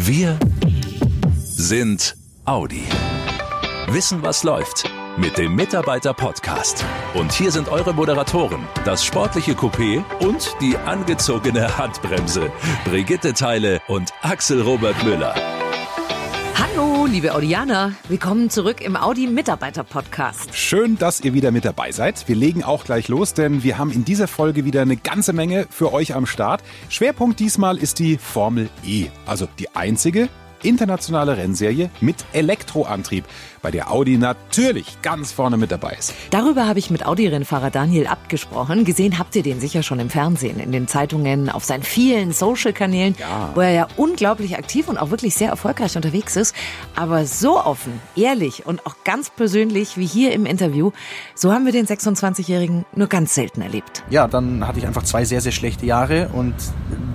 Wir sind Audi. Wissen, was läuft mit dem Mitarbeiter-Podcast. Und hier sind eure Moderatoren, das sportliche Coupé und die angezogene Handbremse. Brigitte Teile und Axel Robert Müller. Hallo, liebe Audianer. Willkommen zurück im Audi Mitarbeiter Podcast. Schön, dass ihr wieder mit dabei seid. Wir legen auch gleich los, denn wir haben in dieser Folge wieder eine ganze Menge für euch am Start. Schwerpunkt diesmal ist die Formel E, also die einzige internationale Rennserie mit Elektroantrieb bei der Audi natürlich ganz vorne mit dabei ist. Darüber habe ich mit Audi-Rennfahrer Daniel Abt gesprochen. Gesehen habt ihr den sicher schon im Fernsehen, in den Zeitungen, auf seinen vielen Social-Kanälen, ja. wo er ja unglaublich aktiv und auch wirklich sehr erfolgreich unterwegs ist. Aber so offen, ehrlich und auch ganz persönlich wie hier im Interview, so haben wir den 26-Jährigen nur ganz selten erlebt. Ja, dann hatte ich einfach zwei sehr, sehr schlechte Jahre und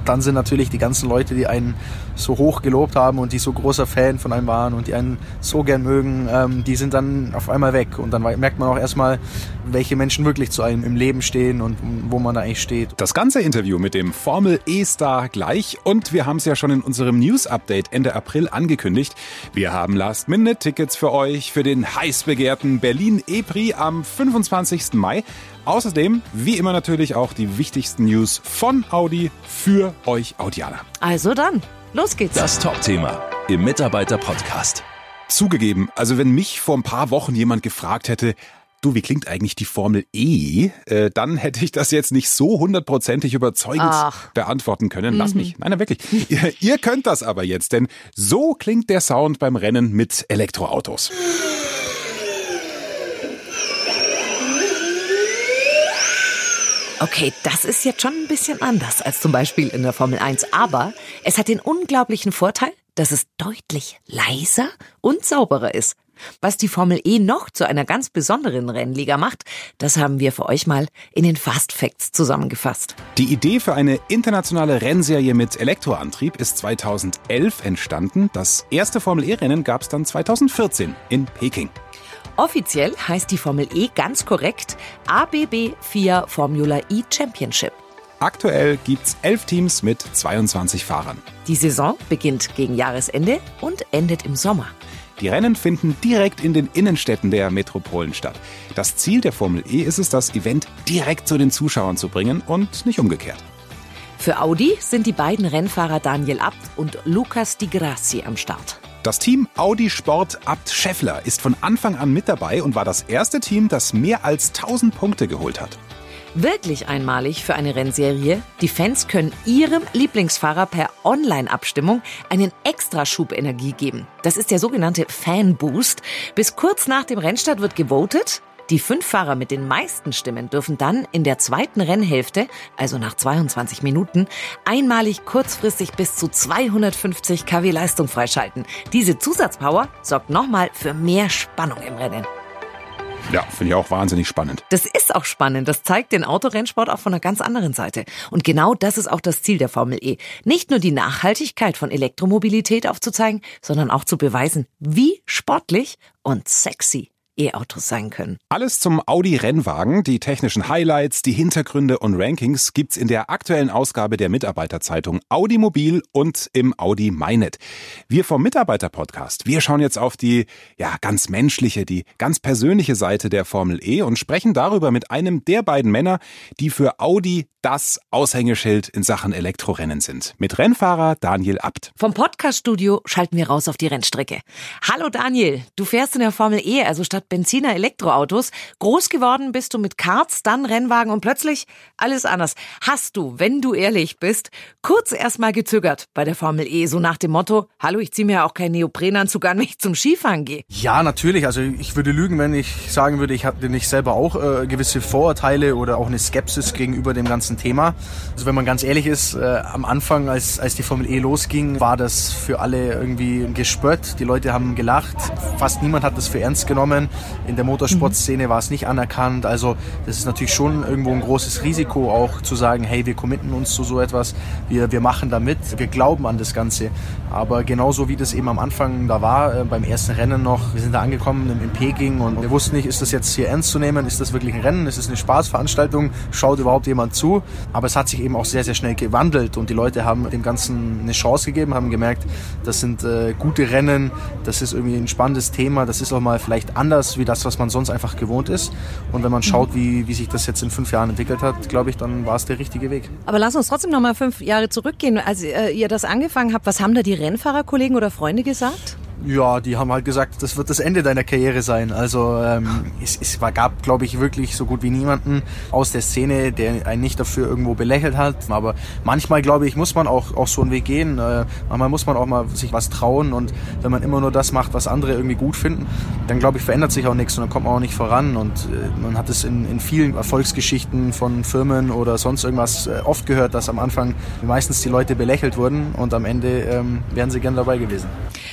dann sind natürlich die ganzen Leute, die einen so hoch gelobt haben und die so großer Fan von einem waren und die einen so gern mögen, ähm, die sind dann auf einmal weg. Und dann merkt man auch erstmal, welche Menschen wirklich zu einem im Leben stehen und wo man da eigentlich steht. Das ganze Interview mit dem Formel E-Star gleich. Und wir haben es ja schon in unserem News-Update Ende April angekündigt. Wir haben Last-Minute-Tickets für euch für den heiß begehrten Berlin E-Prix am 25. Mai. Außerdem, wie immer natürlich auch die wichtigsten News von Audi für euch Audianer. Also dann, los geht's. Das Top-Thema im Mitarbeiter-Podcast. Zugegeben, also wenn mich vor ein paar Wochen jemand gefragt hätte, du, wie klingt eigentlich die Formel E? Äh, dann hätte ich das jetzt nicht so hundertprozentig überzeugend Ach. beantworten können. Lass mhm. mich. Nein, nein, wirklich. ihr, ihr könnt das aber jetzt, denn so klingt der Sound beim Rennen mit Elektroautos. Okay, das ist jetzt schon ein bisschen anders als zum Beispiel in der Formel 1, aber es hat den unglaublichen Vorteil, dass es deutlich leiser und sauberer ist. Was die Formel E noch zu einer ganz besonderen Rennliga macht, das haben wir für euch mal in den Fast Facts zusammengefasst. Die Idee für eine internationale Rennserie mit Elektroantrieb ist 2011 entstanden. Das erste Formel E-Rennen gab es dann 2014 in Peking. Offiziell heißt die Formel E ganz korrekt ABB FIA Formula E Championship. Aktuell gibt es elf Teams mit 22 Fahrern. Die Saison beginnt gegen Jahresende und endet im Sommer. Die Rennen finden direkt in den Innenstädten der Metropolen statt. Das Ziel der Formel E ist es, das Event direkt zu den Zuschauern zu bringen und nicht umgekehrt. Für Audi sind die beiden Rennfahrer Daniel Abt und Lucas Di Grassi am Start. Das Team Audi Sport Abt Scheffler ist von Anfang an mit dabei und war das erste Team, das mehr als 1000 Punkte geholt hat. Wirklich einmalig für eine Rennserie. Die Fans können ihrem Lieblingsfahrer per Online-Abstimmung einen Extraschub Energie geben. Das ist der sogenannte Fan-Boost. Bis kurz nach dem Rennstart wird gewotet die fünf Fahrer mit den meisten Stimmen dürfen dann in der zweiten Rennhälfte, also nach 22 Minuten, einmalig kurzfristig bis zu 250 kW Leistung freischalten. Diese Zusatzpower sorgt nochmal für mehr Spannung im Rennen. Ja, finde ich auch wahnsinnig spannend. Das ist auch spannend. Das zeigt den Autorennsport auch von einer ganz anderen Seite. Und genau das ist auch das Ziel der Formel E. Nicht nur die Nachhaltigkeit von Elektromobilität aufzuzeigen, sondern auch zu beweisen, wie sportlich und sexy E-Autos sein können. Alles zum Audi-Rennwagen, die technischen Highlights, die Hintergründe und Rankings gibt's in der aktuellen Ausgabe der Mitarbeiterzeitung Audi Mobil und im Audi MyNet. Wir vom Mitarbeiter-Podcast, wir schauen jetzt auf die, ja, ganz menschliche, die ganz persönliche Seite der Formel E und sprechen darüber mit einem der beiden Männer, die für Audi das Aushängeschild in Sachen Elektrorennen sind. Mit Rennfahrer Daniel Abt. Vom Podcaststudio schalten wir raus auf die Rennstrecke. Hallo Daniel, du fährst in der Formel E, also statt Benziner Elektroautos. Groß geworden bist du mit Karts, dann Rennwagen und plötzlich alles anders. Hast du, wenn du ehrlich bist, kurz erstmal gezögert bei der Formel E, so nach dem Motto, hallo, ich ziehe mir auch keinen Neoprenanzug an, wenn ich zum Skifahren gehe. Ja, natürlich. Also ich würde lügen, wenn ich sagen würde, ich hatte nicht selber auch äh, gewisse Vorurteile oder auch eine Skepsis gegenüber dem ganzen Thema. Also wenn man ganz ehrlich ist, äh, am Anfang, als, als die Formel E losging, war das für alle irgendwie gespött. Die Leute haben gelacht. Fast niemand hat das für ernst genommen. In der Motorsportszene war es nicht anerkannt. Also das ist natürlich schon irgendwo ein großes Risiko auch zu sagen, hey, wir committen uns zu so etwas, wir, wir machen da mit, wir glauben an das Ganze. Aber genauso wie das eben am Anfang da war, äh, beim ersten Rennen noch, wir sind da angekommen in, in Peking und wir wussten nicht, ist das jetzt hier ernst zu nehmen, ist das wirklich ein Rennen, ist es eine Spaßveranstaltung, schaut überhaupt jemand zu? Aber es hat sich eben auch sehr, sehr schnell gewandelt und die Leute haben dem Ganzen eine Chance gegeben, haben gemerkt, das sind äh, gute Rennen, das ist irgendwie ein spannendes Thema, das ist auch mal vielleicht anders wie das, was man sonst einfach gewohnt ist. Und wenn man schaut, wie, wie sich das jetzt in fünf Jahren entwickelt hat, glaube ich, dann war es der richtige Weg. Aber lass uns trotzdem noch mal fünf Jahre zurückgehen. Als äh, ihr das angefangen habt, was haben da die Rennfahrerkollegen oder Freunde gesagt? Ja, die haben halt gesagt, das wird das Ende deiner Karriere sein. Also ähm, es, es war, gab, glaube ich, wirklich so gut wie niemanden aus der Szene, der einen nicht dafür irgendwo belächelt hat. Aber manchmal, glaube ich, muss man auch, auch so einen Weg gehen. Äh, manchmal muss man auch mal sich was trauen. Und wenn man immer nur das macht, was andere irgendwie gut finden, dann, glaube ich, verändert sich auch nichts und dann kommt man auch nicht voran. Und äh, man hat es in, in vielen Erfolgsgeschichten von Firmen oder sonst irgendwas äh, oft gehört, dass am Anfang meistens die Leute belächelt wurden und am Ende ähm, wären sie gern dabei gewesen.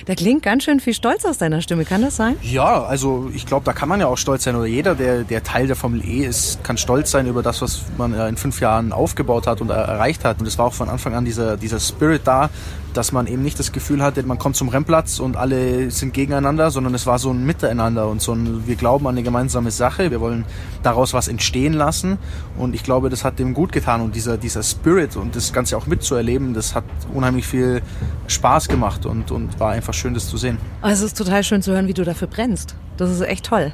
Da klingt ganz schön viel Stolz aus deiner Stimme, kann das sein? Ja, also ich glaube, da kann man ja auch stolz sein. Oder jeder, der, der Teil der Formel E ist, kann stolz sein über das, was man in fünf Jahren aufgebaut hat und erreicht hat. Und es war auch von Anfang an dieser, dieser Spirit da, dass man eben nicht das Gefühl hatte, man kommt zum Rennplatz und alle sind gegeneinander, sondern es war so ein Miteinander und so ein, wir glauben an eine gemeinsame Sache, wir wollen daraus was entstehen lassen und ich glaube, das hat dem gut getan und dieser, dieser Spirit und das Ganze auch mitzuerleben, das hat unheimlich viel Spaß gemacht und, und war einfach schön, das zu sehen. Also es ist total schön zu hören, wie du dafür brennst. Das ist echt toll.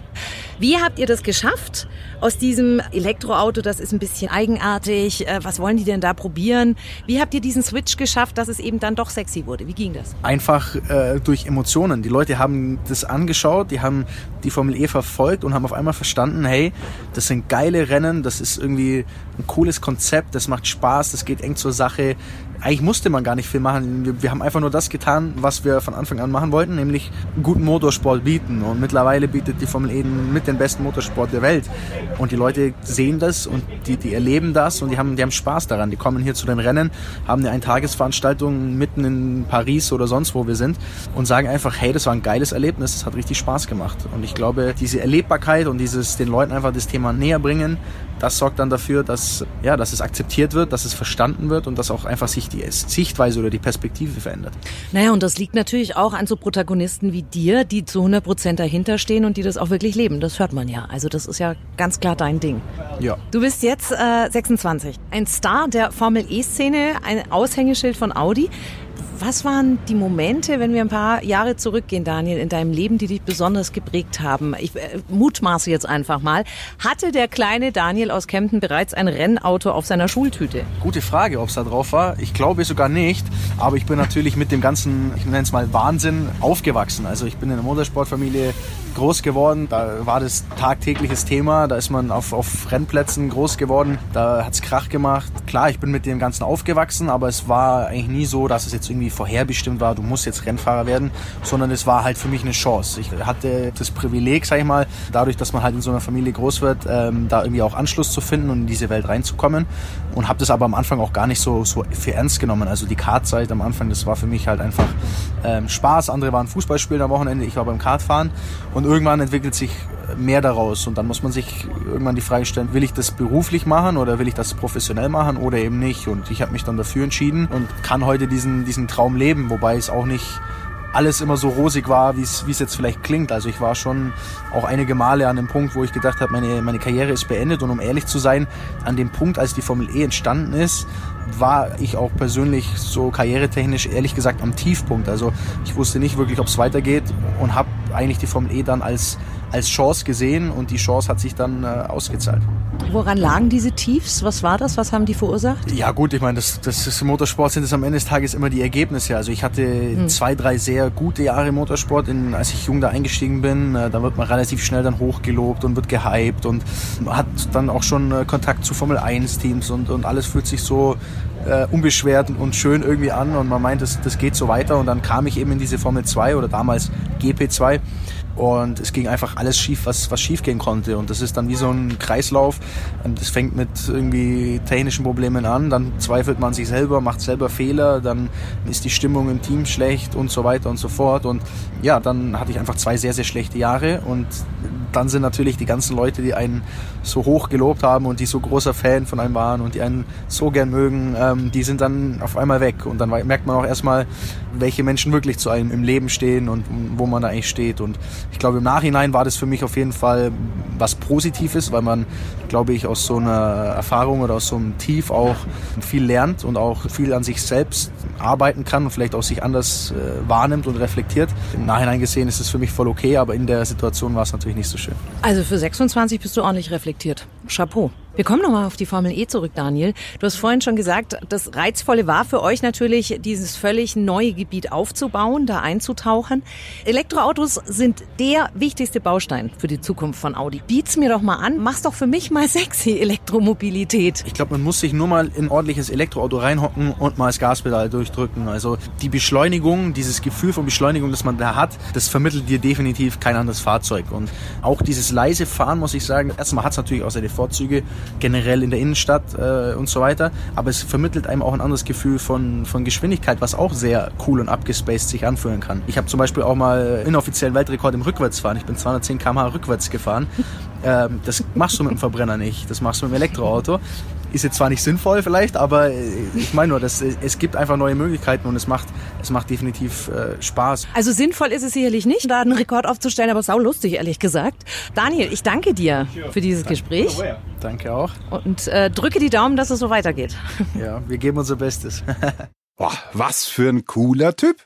Wie habt ihr das geschafft aus diesem Elektroauto? Das ist ein bisschen eigenartig. Äh, was wollen die denn da probieren? Wie habt ihr diesen Switch geschafft, dass es eben dann doch sexy wurde? Wie ging das? Einfach äh, durch Emotionen. Die Leute haben das angeschaut, die haben die Formel E verfolgt und haben auf einmal verstanden, hey, das sind geile Rennen, das ist irgendwie ein cooles Konzept, das macht Spaß, das geht eng zur Sache eigentlich musste man gar nicht viel machen. Wir, wir, haben einfach nur das getan, was wir von Anfang an machen wollten, nämlich guten Motorsport bieten. Und mittlerweile bietet die Formel E mit den besten Motorsport der Welt. Und die Leute sehen das und die, die erleben das und die haben, die haben Spaß daran. Die kommen hier zu den Rennen, haben eine Eintagesveranstaltung mitten in Paris oder sonst wo wir sind und sagen einfach, hey, das war ein geiles Erlebnis, das hat richtig Spaß gemacht. Und ich glaube, diese Erlebbarkeit und dieses den Leuten einfach das Thema näher bringen, das sorgt dann dafür, dass, ja, dass es akzeptiert wird, dass es verstanden wird und dass auch einfach sich die Sichtweise oder die Perspektive verändert. Naja, und das liegt natürlich auch an so Protagonisten wie dir, die zu 100 Prozent dahinter stehen und die das auch wirklich leben. Das hört man ja. Also das ist ja ganz klar dein Ding. Ja. Du bist jetzt äh, 26. Ein Star der Formel E-Szene, ein Aushängeschild von Audi. Was waren die Momente, wenn wir ein paar Jahre zurückgehen, Daniel, in deinem Leben, die dich besonders geprägt haben? Ich äh, mutmaße jetzt einfach mal. Hatte der kleine Daniel aus Kempten bereits ein Rennauto auf seiner Schultüte? Gute Frage, ob es da drauf war. Ich glaube sogar nicht. Aber ich bin natürlich mit dem ganzen, ich nenne es mal Wahnsinn, aufgewachsen. Also ich bin in einer Motorsportfamilie groß geworden. Da war das tagtägliches Thema. Da ist man auf, auf Rennplätzen groß geworden. Da hat's Krach gemacht. Klar, ich bin mit dem Ganzen aufgewachsen, aber es war eigentlich nie so, dass es jetzt irgendwie vorherbestimmt war, du musst jetzt Rennfahrer werden, sondern es war halt für mich eine Chance. Ich hatte das Privileg, sag ich mal, dadurch, dass man halt in so einer Familie groß wird, ähm, da irgendwie auch Anschluss zu finden und in diese Welt reinzukommen und habe das aber am Anfang auch gar nicht so, so für ernst genommen. Also die Kartzeit am Anfang, das war für mich halt einfach ähm, Spaß. Andere waren Fußballspielen am Wochenende, ich war beim Kartfahren und irgendwann entwickelt sich mehr daraus und dann muss man sich irgendwann die Frage stellen, will ich das beruflich machen oder will ich das professionell machen oder eben nicht? Und ich habe mich dann dafür entschieden und kann heute diesen, diesen Traum leben, wobei es auch nicht alles immer so rosig war, wie es jetzt vielleicht klingt. Also ich war schon auch einige Male an dem Punkt, wo ich gedacht habe, meine, meine Karriere ist beendet. Und um ehrlich zu sein, an dem Punkt, als die Formel E entstanden ist, war ich auch persönlich so karrieretechnisch ehrlich gesagt am Tiefpunkt. Also ich wusste nicht wirklich, ob es weitergeht und habe eigentlich die Formel E dann als als Chance gesehen und die Chance hat sich dann äh, ausgezahlt. Woran lagen diese Tiefs? Was war das? Was haben die verursacht? Ja gut, ich meine, das, das ist Motorsport sind es am Ende des Tages immer die Ergebnisse. Also ich hatte hm. zwei, drei sehr gute Jahre Motorsport, in, als ich jung da eingestiegen bin. Äh, da wird man relativ schnell dann hochgelobt und wird gehypt und hat dann auch schon äh, Kontakt zu Formel 1 Teams und, und alles fühlt sich so äh, unbeschwert und schön irgendwie an und man meint, das, das geht so weiter und dann kam ich eben in diese Formel 2 oder damals GP2 und es ging einfach alles schief, was, was schief gehen konnte. Und das ist dann wie so ein Kreislauf. Das fängt mit irgendwie technischen Problemen an, dann zweifelt man sich selber, macht selber Fehler, dann ist die Stimmung im Team schlecht und so weiter und so fort. Und ja, dann hatte ich einfach zwei sehr, sehr schlechte Jahre und dann sind natürlich die ganzen Leute, die einen so hoch gelobt haben und die so großer Fan von einem waren und die einen so gern mögen, ähm, die sind dann auf einmal weg. Und dann merkt man auch erstmal, welche Menschen wirklich zu einem im Leben stehen und wo man da eigentlich steht. Und ich glaube, im Nachhinein war das für mich auf jeden Fall was Positives, weil man, glaube ich, aus so einer Erfahrung oder aus so einem Tief auch viel lernt und auch viel an sich selbst arbeiten kann und vielleicht auch sich anders äh, wahrnimmt und reflektiert. Im Nachhinein gesehen ist es für mich voll okay, aber in der Situation war es natürlich nicht so schön. Also für 26 bist du ordentlich reflektiert. Chapeau. Wir kommen nochmal auf die Formel E zurück, Daniel. Du hast vorhin schon gesagt, das Reizvolle war für euch natürlich, dieses völlig neue Gebiet aufzubauen, da einzutauchen. Elektroautos sind der wichtigste Baustein für die Zukunft von Audi. Biet's mir doch mal an, mach's doch für mich mal sexy, Elektromobilität. Ich glaube, man muss sich nur mal in ein ordentliches Elektroauto reinhocken und mal das Gaspedal durchdrücken. Also die Beschleunigung, dieses Gefühl von Beschleunigung, das man da hat, das vermittelt dir definitiv kein anderes Fahrzeug. Und auch dieses leise Fahren, muss ich sagen, erstmal hat's natürlich auch seine Vorzüge, generell in der Innenstadt äh, und so weiter. Aber es vermittelt einem auch ein anderes Gefühl von, von Geschwindigkeit, was auch sehr cool und abgespaced sich anfühlen kann. Ich habe zum Beispiel auch mal inoffiziellen Weltrekord im Rückwärtsfahren. Ich bin 210 km/h rückwärts gefahren. Ähm, das machst du mit dem Verbrenner nicht, das machst du mit dem Elektroauto. Ist jetzt zwar nicht sinnvoll vielleicht, aber äh, ich meine nur, dass es gibt einfach neue Möglichkeiten und es macht, es macht definitiv äh, Spaß. Also sinnvoll ist es sicherlich nicht, da einen Rekord aufzustellen, aber sau lustig, ehrlich gesagt. Daniel, ich danke dir für dieses Gespräch. Danke auch. Und äh, drücke die Daumen, dass es so weitergeht. Ja, wir geben unser Bestes. Boah, was für ein cooler Typ,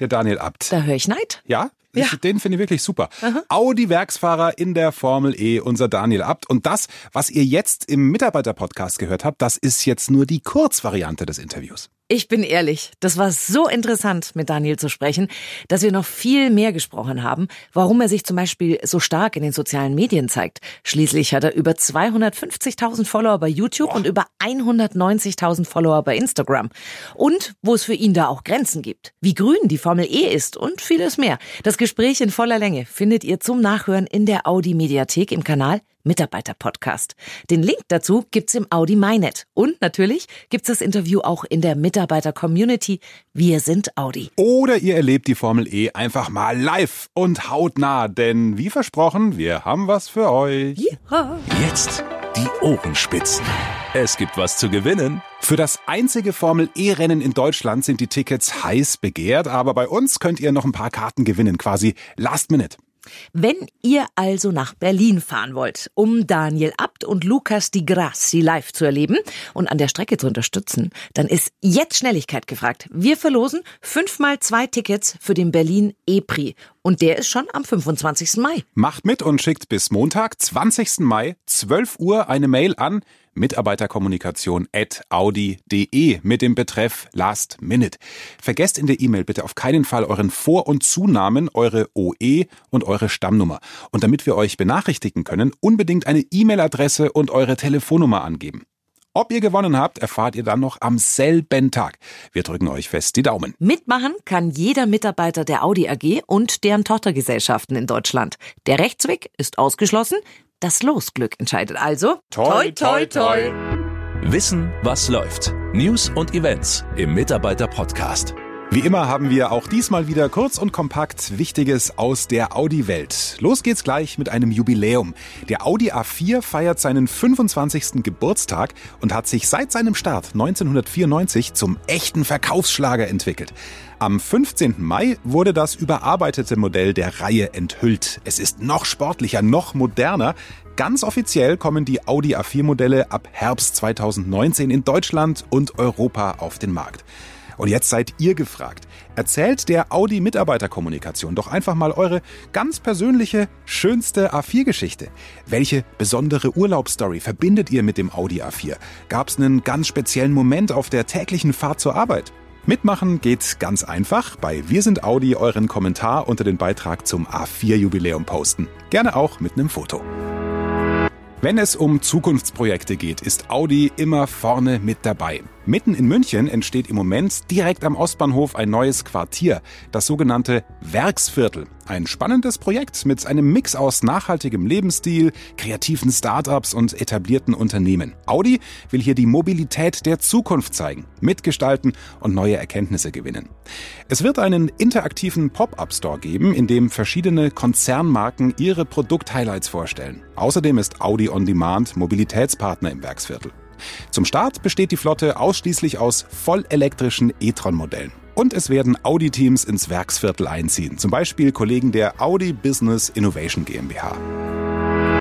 der Daniel Abt. Da höre ich Neid. Ja, Ja. Den finde ich wirklich super. Audi-Werksfahrer in der Formel E, unser Daniel Abt. Und das, was ihr jetzt im Mitarbeiter-Podcast gehört habt, das ist jetzt nur die Kurzvariante des Interviews. Ich bin ehrlich, das war so interessant, mit Daniel zu sprechen, dass wir noch viel mehr gesprochen haben, warum er sich zum Beispiel so stark in den sozialen Medien zeigt. Schließlich hat er über 250.000 Follower bei YouTube und über 190.000 Follower bei Instagram. Und wo es für ihn da auch Grenzen gibt. Wie grün die Formel E ist und vieles mehr. Das Gespräch in voller Länge findet ihr zum Nachhören in der Audi Mediathek im Kanal Mitarbeiter Podcast. Den Link dazu gibt's im Audi MyNet. Und natürlich gibt's das Interview auch in der Mitarbeiter Community. Wir sind Audi. Oder ihr erlebt die Formel E einfach mal live und hautnah, denn wie versprochen, wir haben was für euch. Ja. Jetzt die Ohrenspitzen. Es gibt was zu gewinnen. Für das einzige Formel E-Rennen in Deutschland sind die Tickets heiß begehrt, aber bei uns könnt ihr noch ein paar Karten gewinnen, quasi last minute. Wenn ihr also nach Berlin fahren wollt, um Daniel Abt und Lukas Di Grassi live zu erleben und an der Strecke zu unterstützen, dann ist jetzt Schnelligkeit gefragt. Wir verlosen fünfmal zwei Tickets für den Berlin E-Prix. Und der ist schon am 25. Mai. Macht mit und schickt bis Montag, 20. Mai, 12 Uhr eine Mail an Mitarbeiterkommunikation at audi.de mit dem Betreff Last Minute. Vergesst in der E-Mail bitte auf keinen Fall euren Vor- und Zunamen, eure OE und eure Stammnummer. Und damit wir euch benachrichtigen können, unbedingt eine E-Mail-Adresse und eure Telefonnummer angeben. Ob ihr gewonnen habt, erfahrt ihr dann noch am selben Tag. Wir drücken euch fest die Daumen. Mitmachen kann jeder Mitarbeiter der Audi AG und deren Tochtergesellschaften in Deutschland. Der Rechtsweg ist ausgeschlossen. Das Losglück entscheidet also. Toi, toi, toi. Wissen, was läuft. News und Events im Mitarbeiter-Podcast. Wie immer haben wir auch diesmal wieder kurz und kompakt Wichtiges aus der Audi-Welt. Los geht's gleich mit einem Jubiläum. Der Audi A4 feiert seinen 25. Geburtstag und hat sich seit seinem Start 1994 zum echten Verkaufsschlager entwickelt. Am 15. Mai wurde das überarbeitete Modell der Reihe enthüllt. Es ist noch sportlicher, noch moderner. Ganz offiziell kommen die Audi A4-Modelle ab Herbst 2019 in Deutschland und Europa auf den Markt. Und jetzt seid ihr gefragt. Erzählt der Audi Mitarbeiterkommunikation doch einfach mal eure ganz persönliche, schönste A4-Geschichte. Welche besondere Urlaubsstory verbindet ihr mit dem Audi A4? Gab es einen ganz speziellen Moment auf der täglichen Fahrt zur Arbeit? Mitmachen geht ganz einfach. Bei Wir sind Audi euren Kommentar unter den Beitrag zum A4-Jubiläum posten. Gerne auch mit einem Foto. Wenn es um Zukunftsprojekte geht, ist Audi immer vorne mit dabei. Mitten in München entsteht im Moment direkt am Ostbahnhof ein neues Quartier, das sogenannte Werksviertel. Ein spannendes Projekt mit einem Mix aus nachhaltigem Lebensstil, kreativen Startups und etablierten Unternehmen. Audi will hier die Mobilität der Zukunft zeigen, mitgestalten und neue Erkenntnisse gewinnen. Es wird einen interaktiven Pop-up-Store geben, in dem verschiedene Konzernmarken ihre Produkt-Highlights vorstellen. Außerdem ist Audi On Demand Mobilitätspartner im Werksviertel. Zum Start besteht die Flotte ausschließlich aus vollelektrischen e-tron-Modellen. Und es werden Audi-Teams ins Werksviertel einziehen, zum Beispiel Kollegen der Audi Business Innovation GmbH.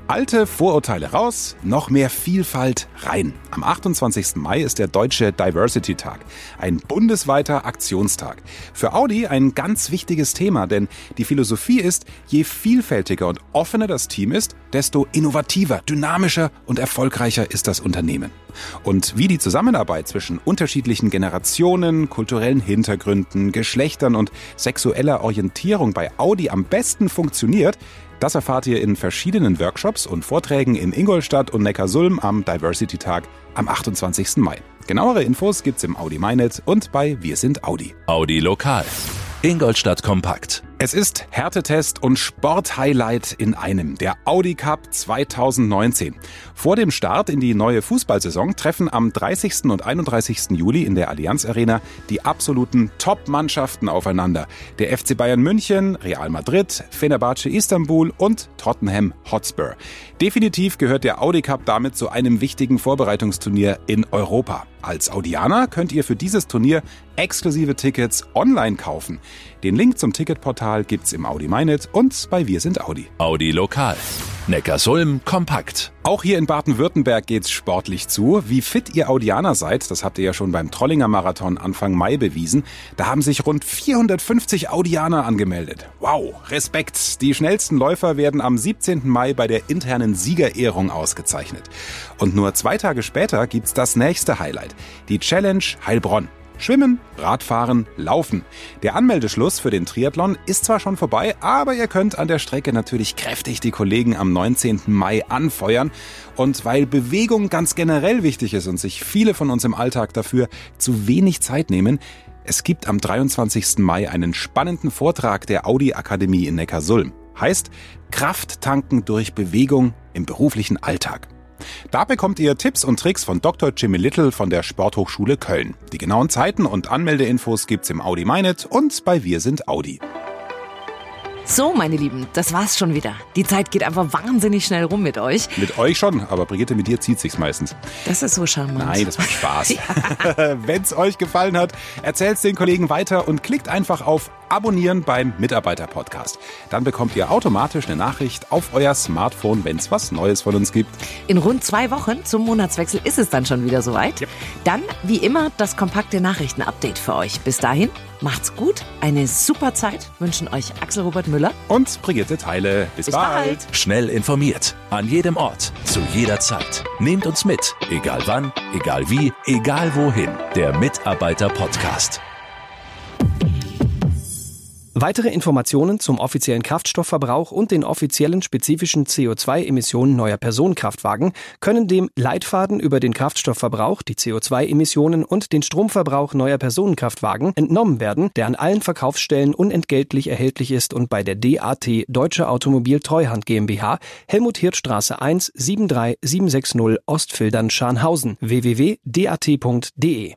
Alte Vorurteile raus, noch mehr Vielfalt rein. Am 28. Mai ist der Deutsche Diversity Tag, ein bundesweiter Aktionstag. Für Audi ein ganz wichtiges Thema, denn die Philosophie ist, je vielfältiger und offener das Team ist, desto innovativer, dynamischer und erfolgreicher ist das Unternehmen. Und wie die Zusammenarbeit zwischen unterschiedlichen Generationen, kulturellen Hintergründen, Geschlechtern und sexueller Orientierung bei Audi am besten funktioniert, das erfahrt ihr in verschiedenen Workshops und Vorträgen in Ingolstadt und Neckarsulm am Diversity Tag am 28. Mai. Genauere Infos gibt's im Audi MyNet und bei Wir sind Audi. Audi Lokal. Ingolstadt Kompakt. Es ist Härtetest und Sporthighlight in einem, der Audi Cup 2019. Vor dem Start in die neue Fußballsaison treffen am 30. und 31. Juli in der Allianz Arena die absoluten Top-Mannschaften aufeinander. Der FC Bayern München, Real Madrid, Fenerbahce Istanbul und Tottenham Hotspur. Definitiv gehört der Audi Cup damit zu einem wichtigen Vorbereitungsturnier in Europa. Als Audianer könnt ihr für dieses Turnier exklusive Tickets online kaufen. Den Link zum Ticketportal gibt's im Audi MyNet und bei Wir sind Audi. Audi Lokal. Neckarsulm kompakt. Auch hier in Baden-Württemberg geht's sportlich zu. Wie fit ihr Audianer seid, das habt ihr ja schon beim Trollinger Marathon Anfang Mai bewiesen. Da haben sich rund 450 Audianer angemeldet. Wow, Respekt. Die schnellsten Läufer werden am 17. Mai bei der internen Siegerehrung ausgezeichnet. Und nur zwei Tage später gibt's das nächste Highlight. Die Challenge Heilbronn. Schwimmen, Radfahren, Laufen. Der Anmeldeschluss für den Triathlon ist zwar schon vorbei, aber ihr könnt an der Strecke natürlich kräftig die Kollegen am 19. Mai anfeuern. Und weil Bewegung ganz generell wichtig ist und sich viele von uns im Alltag dafür zu wenig Zeit nehmen, es gibt am 23. Mai einen spannenden Vortrag der Audi Akademie in Neckarsulm. Heißt Kraft tanken durch Bewegung im beruflichen Alltag. Da bekommt ihr Tipps und Tricks von Dr. Jimmy Little von der Sporthochschule Köln. Die genauen Zeiten und Anmeldeinfos gibt's im Audi MyNet und bei Wir sind Audi. So, meine Lieben, das war's schon wieder. Die Zeit geht einfach wahnsinnig schnell rum mit euch. Mit euch schon, aber Brigitte, mit dir zieht sich's meistens. Das ist so charmant. Nein, das macht Spaß. Wenn's euch gefallen hat, erzählt's den Kollegen weiter und klickt einfach auf Abonnieren beim Mitarbeiter-Podcast. Dann bekommt ihr automatisch eine Nachricht auf euer Smartphone, wenn's was Neues von uns gibt. In rund zwei Wochen zum Monatswechsel ist es dann schon wieder soweit. Yep. Dann, wie immer, das kompakte Nachrichtenupdate für euch. Bis dahin, macht's gut, eine super Zeit, wünschen euch Axel Robert Müller. Und Brigitte Teile. Bis, Bis bald. Schnell informiert. An jedem Ort. Zu jeder Zeit. Nehmt uns mit. Egal wann, egal wie, egal wohin. Der Mitarbeiter-Podcast. Weitere Informationen zum offiziellen Kraftstoffverbrauch und den offiziellen spezifischen CO2-Emissionen neuer Personenkraftwagen können dem Leitfaden über den Kraftstoffverbrauch, die CO2-Emissionen und den Stromverbrauch neuer Personenkraftwagen entnommen werden, der an allen Verkaufsstellen unentgeltlich erhältlich ist und bei der DAT Deutsche Automobil Treuhand GmbH Helmut Hirtstraße 1 73760 Ostfildern Scharnhausen www.dat.de